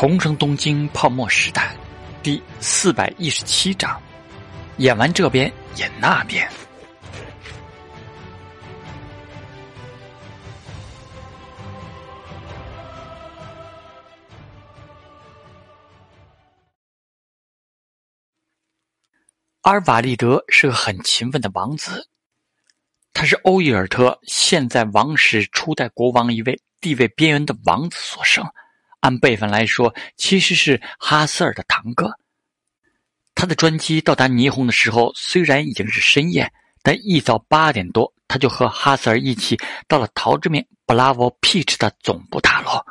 重生东京泡沫时代，第四百一十七章，演完这边演那边。阿尔瓦利德是个很勤奋的王子，他是欧伊尔特现在王室初代国王一位地位边缘的王子所生。按辈分来说，其实是哈瑟尔的堂哥。他的专机到达霓虹的时候，虽然已经是深夜，但一早八点多，他就和哈瑟尔一起到了陶之命 Bravo Peach 的总部大楼。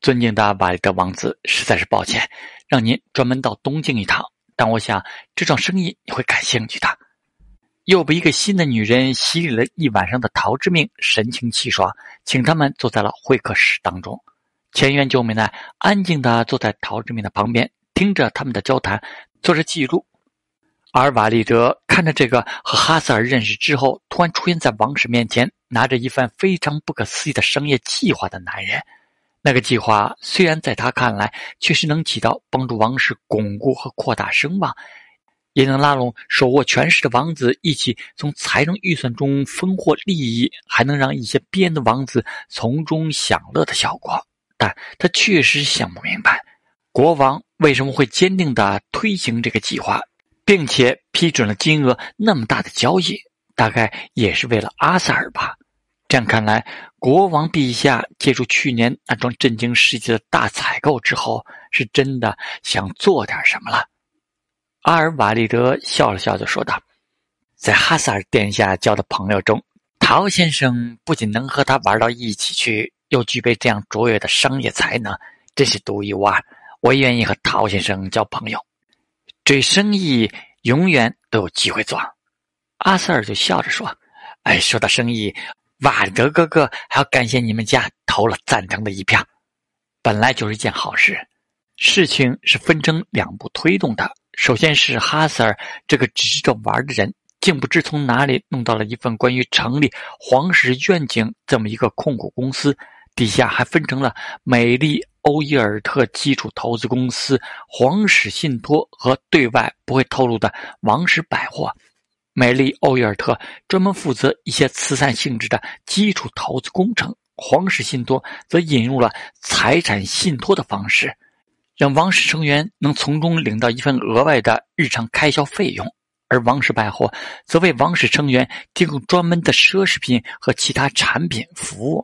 尊敬的瓦利德王子，实在是抱歉，让您专门到东京一趟。但我想这桩生意你会感兴趣的。又被一个新的女人洗礼了一晚上的陶之命神清气爽，请他们坐在了会客室当中。前院九美奈安静地坐在陶志明的旁边，听着他们的交谈，做着记录。而瓦利德看着这个和哈瑟尔认识之后，突然出现在王室面前，拿着一份非常不可思议的商业计划的男人。那个计划虽然在他看来确实能起到帮助王室巩固和扩大声望，也能拉拢手握权势的王子一起从财政预算中分获利益，还能让一些边的王子从中享乐的效果。但他确实想不明白，国王为什么会坚定地推行这个计划，并且批准了金额那么大的交易，大概也是为了阿塞尔吧？这样看来，国王陛下借助去年那桩震惊世界的大采购之后，是真的想做点什么了。阿尔瓦利德笑了笑，就说道：“在哈萨尔殿下交的朋友中，陶先生不仅能和他玩到一起去。”又具备这样卓越的商业才能，真是独一无二。我愿意和陶先生交朋友，这生意永远都有机会做。阿瑟尔就笑着说：“哎，说到生意，瓦德哥哥还要感谢你们家投了赞成的一票，本来就是一件好事。事情是分成两步推动的。首先是哈瑟尔这个只知道玩的人，竟不知从哪里弄到了一份关于成立黄石愿景这么一个控股公司。”底下还分成了美丽欧伊尔特基础投资公司、皇室信托和对外不会透露的王室百货。美丽欧伊尔特专门负责一些慈善性质的基础投资工程，皇室信托则引入了财产信托的方式，让王室成员能从中领到一份额外的日常开销费用。而王室百货则为王室成员提供专门的奢侈品和其他产品服务。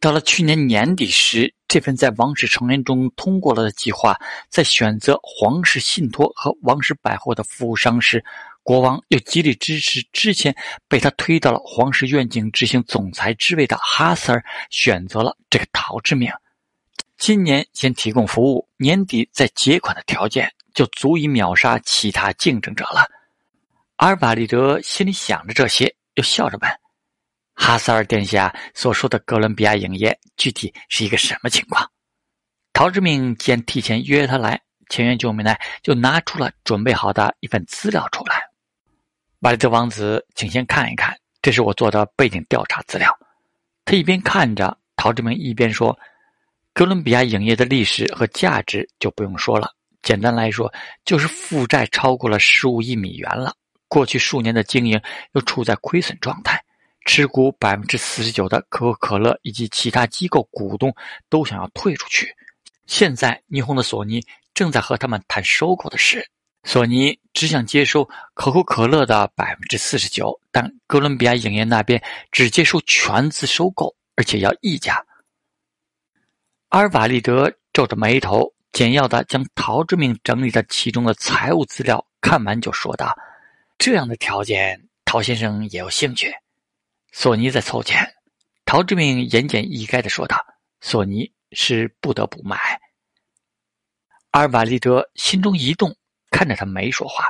到了去年年底时，这份在王室成员中通过了的计划，在选择皇室信托和王室百货的服务商时，国王又极力支持之前被他推到了皇室愿景执行总裁之位的哈瑟尔，选择了这个陶之命。今年先提供服务，年底再结款的条件，就足以秒杀其他竞争者了。阿尔瓦利德心里想着这些，又笑着问。哈萨尔殿下所说的哥伦比亚影业具体是一个什么情况？陶志明见提前约他来，前元九美奈就拿出了准备好的一份资料出来。瓦利德王子，请先看一看，这是我做的背景调查资料。他一边看着陶志明，一边说：“哥伦比亚影业的历史和价值就不用说了，简单来说就是负债超过了十五亿美元了。过去数年的经营又处在亏损状态。”持股百分之四十九的可口可乐以及其他机构股东都想要退出去。现在，霓虹的索尼正在和他们谈收购的事。索尼只想接收可口可乐的百分之四十九，但哥伦比亚影业那边只接受全资收购，而且要溢价。阿尔瓦利德皱着眉头，简要的将陶之明整理的其中的财务资料看完，就说道：“这样的条件，陶先生也有兴趣。”索尼在凑钱，陶之命言简意赅的说道：“索尼是不得不买。”阿尔瓦利德心中一动，看着他没说话，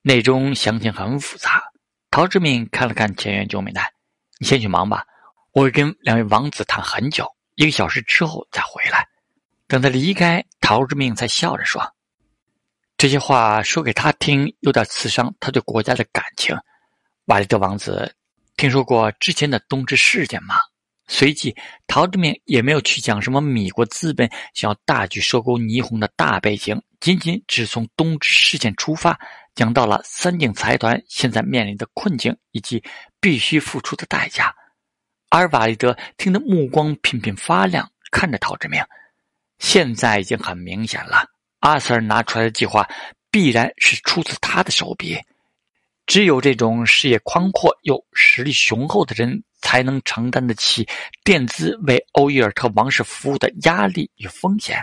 内中详情很复杂。陶之命看了看前元九美奈：“你先去忙吧，我会跟两位王子谈很久，一个小时之后再回来。”等他离开，陶之命才笑着说：“这些话说给他听，有点刺伤他对国家的感情。”瓦利德王子。听说过之前的冬至事件吗？随即，陶志明也没有去讲什么米国资本想要大举收购霓虹的大背景，仅仅只从东芝事件出发，讲到了三井财团现在面临的困境以及必须付出的代价。而瓦利德听得目光频频发亮，看着陶志明。现在已经很明显了，阿 Sir 拿出来的计划必然是出自他的手笔。只有这种视野宽阔又实力雄厚的人。才能承担得起垫资为欧伊尔特王室服务的压力与风险。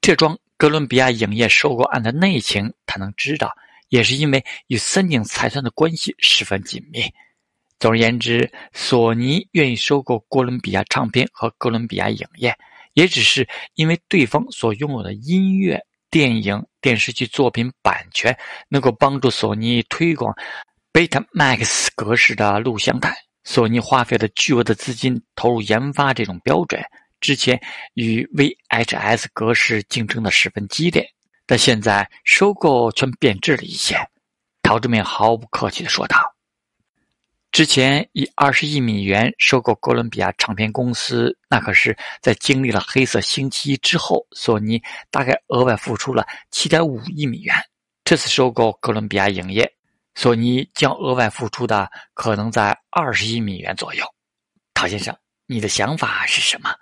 这桩哥伦比亚影业收购案的内情，他能知道，也是因为与三井财团的关系十分紧密。总而言之，索尼愿意收购哥伦比亚唱片和哥伦比亚影业，也只是因为对方所拥有的音乐、电影、电视剧作品版权，能够帮助索尼推广 Betamax 格式的录像带。索尼花费了巨额的资金投入研发这种标准，之前与 VHS 格式竞争的十分激烈，但现在收购却变质了一些。陶志明毫不客气地说道：“之前以二十亿美元收购哥伦比亚唱片公司，那可是在经历了黑色星期一之后，索尼大概额外付出了七点五亿美元。这次收购哥伦比亚影业。”索尼将额外付出的可能在二十亿美元左右。陶先生，你的想法是什么？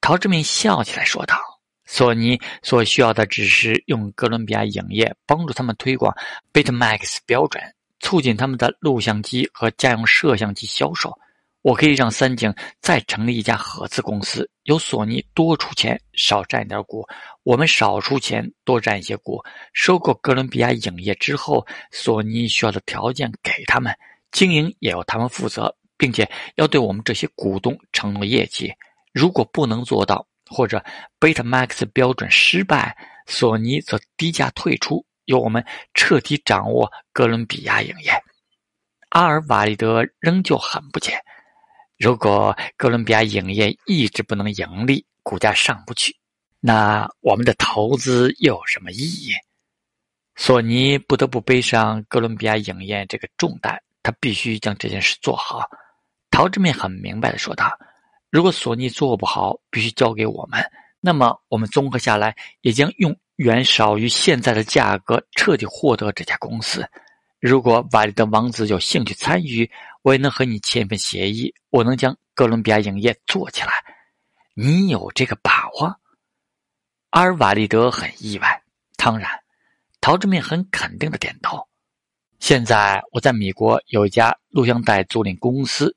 陶志明笑起来说道：“索尼所需要的只是用哥伦比亚影业帮助他们推广 Betamax 标准，促进他们的录像机和家用摄像机销售。”我可以让三井再成立一家合资公司，由索尼多出钱少占点股，我们少出钱多占一些股。收购哥伦比亚影业之后，索尼需要的条件给他们，经营也由他们负责，并且要对我们这些股东承诺业绩。如果不能做到，或者贝塔 Max 标准失败，索尼则低价退出，由我们彻底掌握哥伦比亚影业。阿尔瓦利德仍旧很不解。如果哥伦比亚影业一直不能盈利，股价上不去，那我们的投资又有什么意义？索尼不得不背上哥伦比亚影业这个重担，他必须将这件事做好。陶志明很明白的说道：“如果索尼做不好，必须交给我们，那么我们综合下来，也将用远少于现在的价格彻底获得这家公司。”如果瓦利德王子有兴趣参与，我也能和你签一份协议。我能将哥伦比亚影业做起来，你有这个把握？阿尔瓦利德很意外。当然，陶志明很肯定的点头。现在我在美国有一家录像带租赁公司，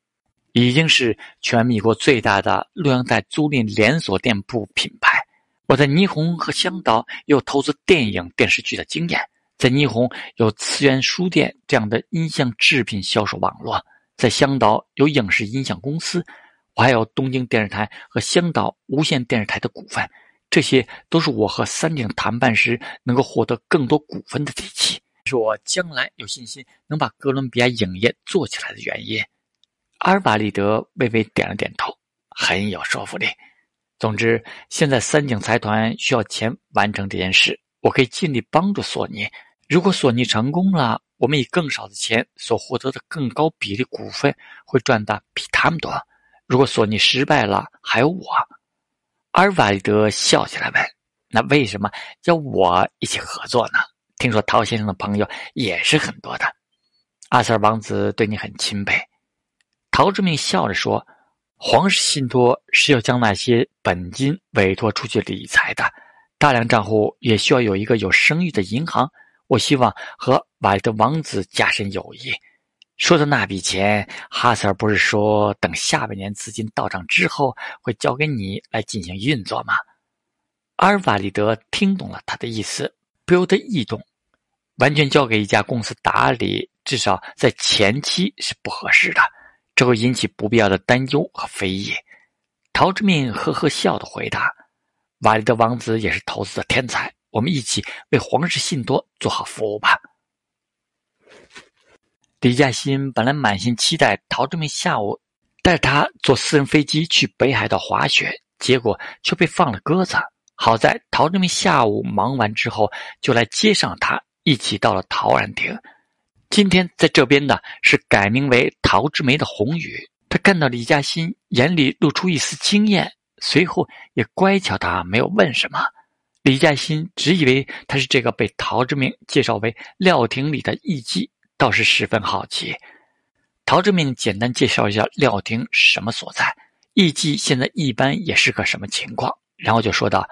已经是全美国最大的录像带租赁连锁店铺品牌。我在霓虹和香岛有投资电影、电视剧的经验。在霓虹有次元书店这样的音像制品销售网络，在香岛有影视音像公司，我还有东京电视台和香岛无线电视台的股份，这些都是我和三井谈判时能够获得更多股份的底气，是我将来有信心能把哥伦比亚影业做起来的原因。阿尔瓦利德微微点了点头，很有说服力。总之，现在三井财团需要钱完成这件事，我可以尽力帮助索尼。如果索尼成功了，我们以更少的钱所获得的更高比例股份会赚的比他们多。如果索尼失败了，还有我。阿尔瓦利德笑起来问：“那为什么要我一起合作呢？听说陶先生的朋友也是很多的。阿瑟王子对你很钦佩。”陶志明笑着说：“皇室信托是要将那些本金委托出去理财的，大量账户也需要有一个有声誉的银行。”我希望和瓦利德王子加深友谊。说的那笔钱，哈塞尔不是说等下半年资金到账之后会交给你来进行运作吗？阿尔瓦利德听懂了他的意思，不由得异动。完全交给一家公司打理，至少在前期是不合适的，这会引起不必要的担忧和非议。陶之命呵呵笑的回答：“瓦利德王子也是投资的天才。”我们一起为皇室信托做好服务吧。李嘉欣本来满心期待陶志明下午带他坐私人飞机去北海道滑雪，结果却被放了鸽子。好在陶志明下午忙完之后就来接上他，一起到了陶然亭。今天在这边的是改名为陶之梅的红宇，他看到李嘉欣眼里露出一丝惊艳，随后也乖巧的没有问什么。李嘉欣只以为他是这个被陶之命介绍为廖廷里的艺妓，倒是十分好奇。陶之命简单介绍一下廖廷什么所在，艺妓现在一般也是个什么情况，然后就说道：“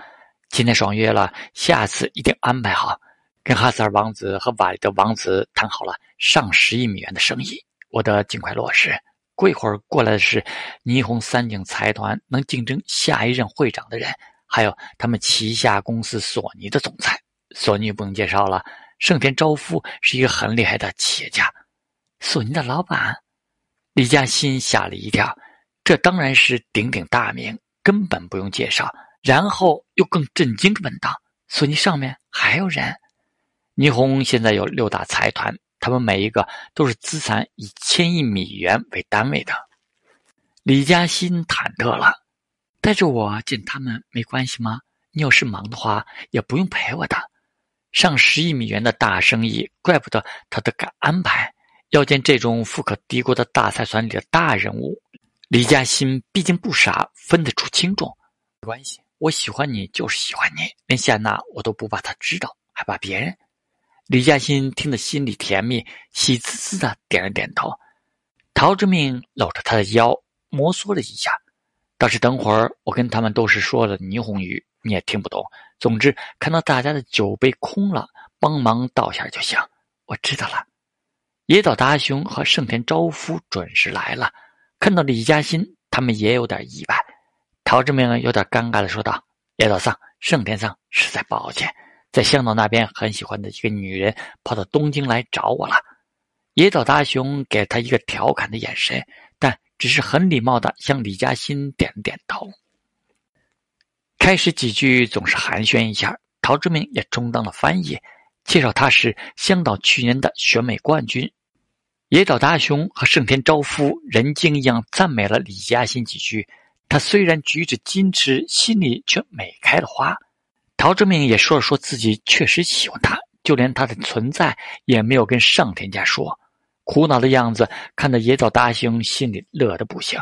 今天爽约了，下次一定安排好，跟哈萨尔王子和瓦利德王子谈好了上十亿美元的生意，我得尽快落实。”过一会儿过来的是霓虹三井财团能竞争下一任会长的人，还有他们旗下公司索尼的总裁。索尼不用介绍了，盛田昭夫是一个很厉害的企业家。索尼的老板李嘉欣吓了一跳，这当然是鼎鼎大名，根本不用介绍。然后又更震惊的问道：“索尼上面还有人？霓虹现在有六大财团。”他们每一个都是资产以千亿美元为单位的。李嘉欣忐忑了，带着我见他们没关系吗？你要是忙的话，也不用陪我的。上十亿美元的大生意，怪不得他都敢安排。要见这种富可敌国的大财团里的大人物，李嘉欣毕竟不傻，分得出轻重。没关系，我喜欢你就是喜欢你，连夏娜我都不怕她知道，还怕别人？李嘉欣听得心里甜蜜，喜滋滋的点了点头。陶之命搂着他的腰，摩挲了一下。倒是等会儿我跟他们都是说了霓虹语，你也听不懂。总之，看到大家的酒杯空了，帮忙倒下就行。我知道了。野岛达雄和盛田昭夫准时来了，看到李嘉欣，他们也有点意外。陶之命有点尴尬的说道：“野岛桑，盛田桑，实在抱歉。”在香岛那边很喜欢的一个女人跑到东京来找我了。野岛大雄给他一个调侃的眼神，但只是很礼貌的向李嘉欣点了点头。开始几句总是寒暄一下，陶志明也充当了翻译，介绍他是香岛去年的选美冠军。野岛大雄和盛田昭夫人精一样赞美了李嘉欣几句，他虽然举止矜持，心里却美开了花。陶之命也说了说自己确实喜欢他，就连他的存在也没有跟上田家说，苦恼的样子看得野岛大雄心里乐得不行。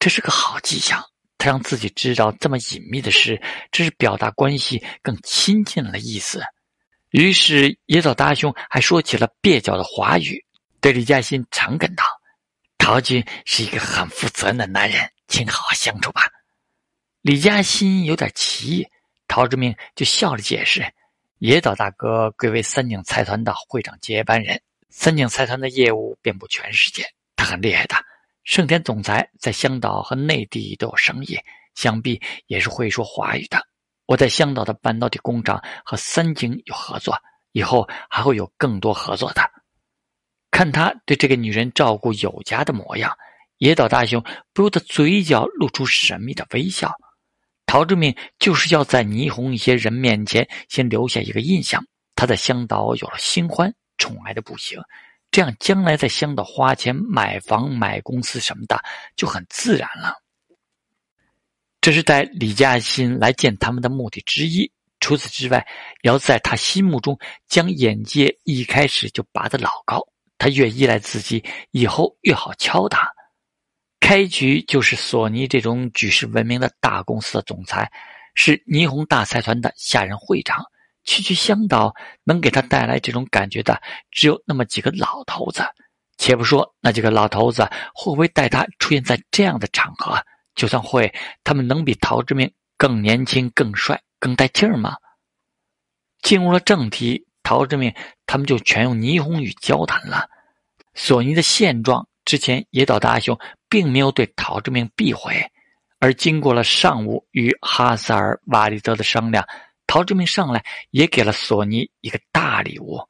这是个好迹象，他让自己知道这么隐秘的事，这是表达关系更亲近了意思。于是野岛大雄还说起了蹩脚的华语，对李嘉欣诚恳道：“陶君是一个很负责任的男人，请好好相处吧。”李嘉欣有点奇异。陶之明就笑着解释：“野岛大哥贵为三井财团的会长接班人，三井财团的业务遍布全世界，他很厉害的。盛田总裁在香岛和内地都有生意，想必也是会说华语的。我在香岛的半导体工厂和三井有合作，以后还会有更多合作的。”看他对这个女人照顾有加的模样，野岛大雄不由得嘴角露出神秘的微笑。陶之命就是要在霓虹一些人面前先留下一个印象，他在香岛有了新欢，宠爱的不行，这样将来在香岛花钱买房、买公司什么的就很自然了。这是带李嘉欣来见他们的目的之一。除此之外，要在他心目中将眼界一开始就拔得老高，他越依赖自己，以后越好敲打。开局就是索尼这种举世闻名的大公司的总裁，是霓虹大财团的下任会长。区区香岛能给他带来这种感觉的，只有那么几个老头子。且不说那几个老头子会不会带他出现在这样的场合，就算会，他们能比陶之命更年轻、更帅、更带劲儿吗？进入了正题，陶之命他们就全用霓虹语交谈了。索尼的现状。之前野岛大雄并没有对陶之明避讳，而经过了上午与哈萨尔瓦利德的商量，陶之明上来也给了索尼一个大礼物。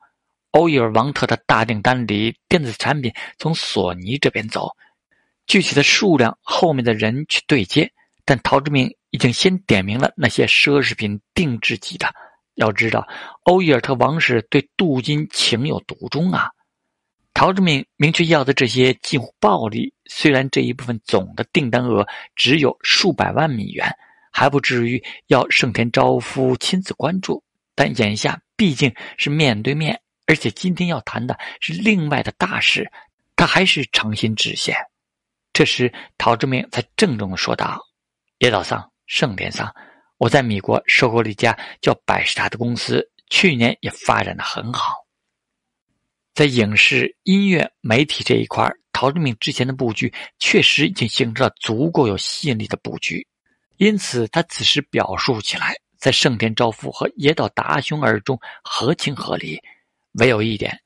欧伊尔王特的大订单里，电子产品从索尼这边走，具体的数量后面的人去对接。但陶之明已经先点明了那些奢侈品定制级的。要知道，欧伊尔特王室对镀金情有独钟啊。陶之命明确要的这些近乎暴利，虽然这一部分总的订单额只有数百万美元，还不至于要盛田昭夫亲自关注，但眼下毕竟是面对面，而且今天要谈的是另外的大事，他还是诚心致谢。这时，陶之明才郑重的说道：“叶岛桑，盛田桑，我在米国收购了一家叫百事达的公司，去年也发展的很好。在影视、音乐、媒体这一块，陶志明之前的布局确实已经形成了足够有吸引力的布局，因此他此时表述起来，在盛田昭夫和野岛达雄耳中合情合理。唯有一点，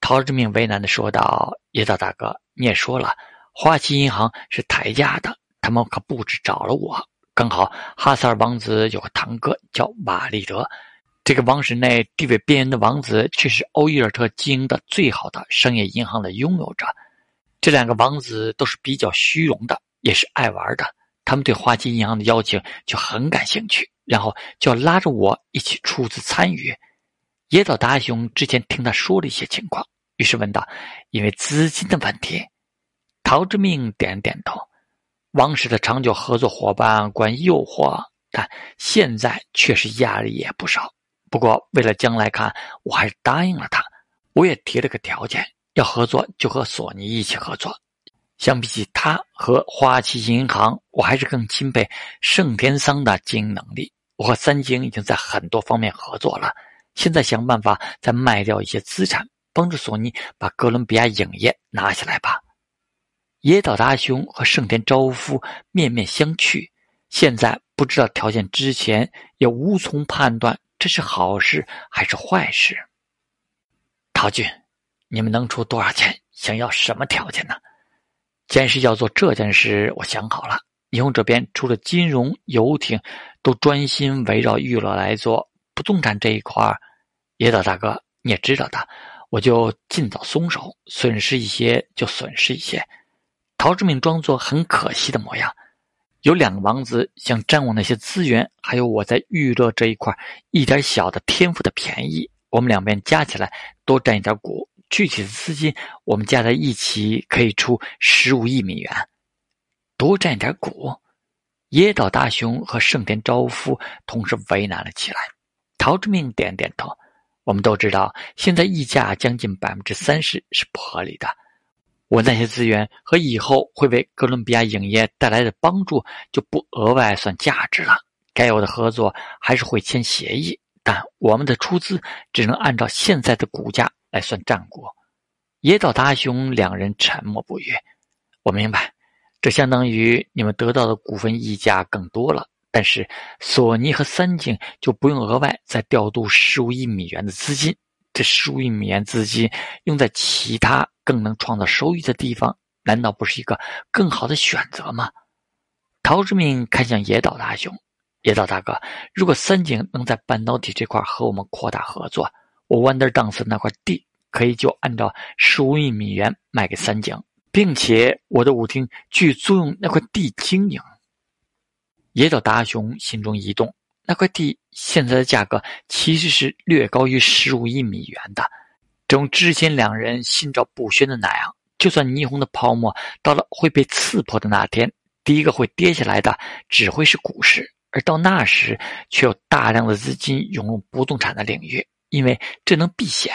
陶志明为难的说道：“野岛大哥，你也说了。”花旗银行是抬价的，他们可不止找了我。刚好哈萨尔王子有个堂哥叫瓦利德，这个王室内地位边缘的王子，却是欧伊尔特经营的最好的商业银行的拥有者。这两个王子都是比较虚荣的，也是爱玩的。他们对花旗银行的邀请就很感兴趣，然后就拉着我一起出资参与。野岛达雄之前听他说了一些情况，于是问道：“因为资金的问题。”陶之命点点头，王室的长久合作伙伴管诱惑，但现在确实压力也不少。不过为了将来看，我还是答应了他。我也提了个条件，要合作就和索尼一起合作。相比起他和花旗银行，我还是更钦佩盛田桑的经营能力。我和三井已经在很多方面合作了，现在想办法再卖掉一些资产，帮助索尼把哥伦比亚影业拿下来吧。野岛达雄和盛田昭夫面面相觑，现在不知道条件之前，也无从判断这是好事还是坏事。陶俊，你们能出多少钱？想要什么条件呢？既然是要做这件事，我想好了。霓虹这边除了金融、游艇，都专心围绕娱乐来做。不动产这一块野岛大哥你也知道的，我就尽早松手，损失一些就损失一些。陶志明装作很可惜的模样，有两个王子想占我那些资源，还有我在娱乐这一块一点小的天赋的便宜，我们两边加起来多占一点股，具体的资金我们加在一起可以出十五亿美元，多占一点股。野岛大雄和盛田昭夫同时为难了起来。陶志明点点头，我们都知道，现在溢价将近百分之三十是不合理的。我那些资源和以后会为哥伦比亚影业带来的帮助就不额外算价值了。该有的合作还是会签协议，但我们的出资只能按照现在的股价来算战果。野岛达雄两人沉默不语。我明白，这相当于你们得到的股份溢价更多了，但是索尼和三井就不用额外再调度十五亿美元的资金。这十五亿美元资金用在其他更能创造收益的地方，难道不是一个更好的选择吗？陶志明看向野岛大雄，野岛大哥，如果三井能在半导体这块和我们扩大合作，我 Wonder Dance 那块地可以就按照十五亿美元卖给三井，并且我的舞厅去租用那块地经营。野岛大雄心中一动。那块地现在的价格其实是略高于十五亿美元的，正如之前两人心照不宣的那样，就算霓虹的泡沫到了会被刺破的那天，第一个会跌下来的只会是股市，而到那时却有大量的资金涌入不动产的领域，因为这能避险。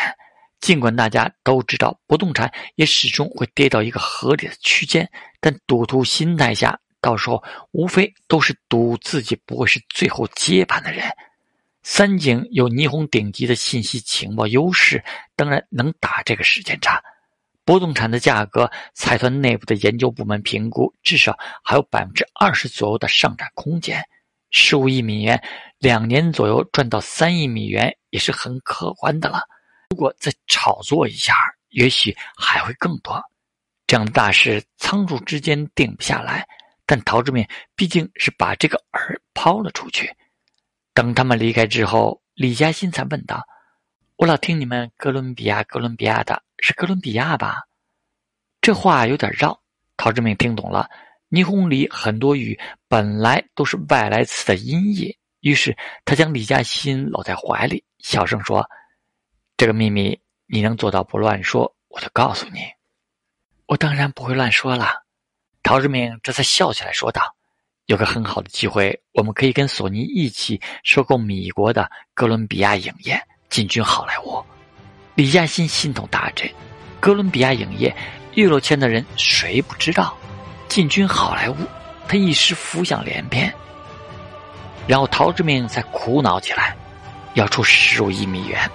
尽管大家都知道不动产也始终会跌到一个合理的区间，但赌徒心态下。到时候无非都是赌自己不会是最后接盘的人。三井有霓虹顶级的信息情报优势，当然能打这个时间差。不动产的价格，财团内部的研究部门评估，至少还有百分之二十左右的上涨空间。十五亿美元，两年左右赚到三亿美元，也是很可观的了。如果再炒作一下，也许还会更多。这样的大事，仓促之间定不下来。但陶志明毕竟是把这个饵抛了出去。等他们离开之后，李嘉欣才问道：“我老听你们哥伦比亚，哥伦比亚的是哥伦比亚吧？”这话有点绕。陶志明听懂了，霓虹里很多语本来都是外来词的音译，于是他将李嘉欣搂在怀里，小声说：“这个秘密你能做到不乱说，我就告诉你。我当然不会乱说了。”陶志明这才笑起来，说道：“有个很好的机会，我们可以跟索尼一起收购米国的哥伦比亚影业，进军好莱坞。”李嘉欣心头大震，哥伦比亚影业，娱乐圈的人谁不知道？进军好莱坞，他一时浮想联翩。然后陶志明才苦恼起来，要出十五亿美元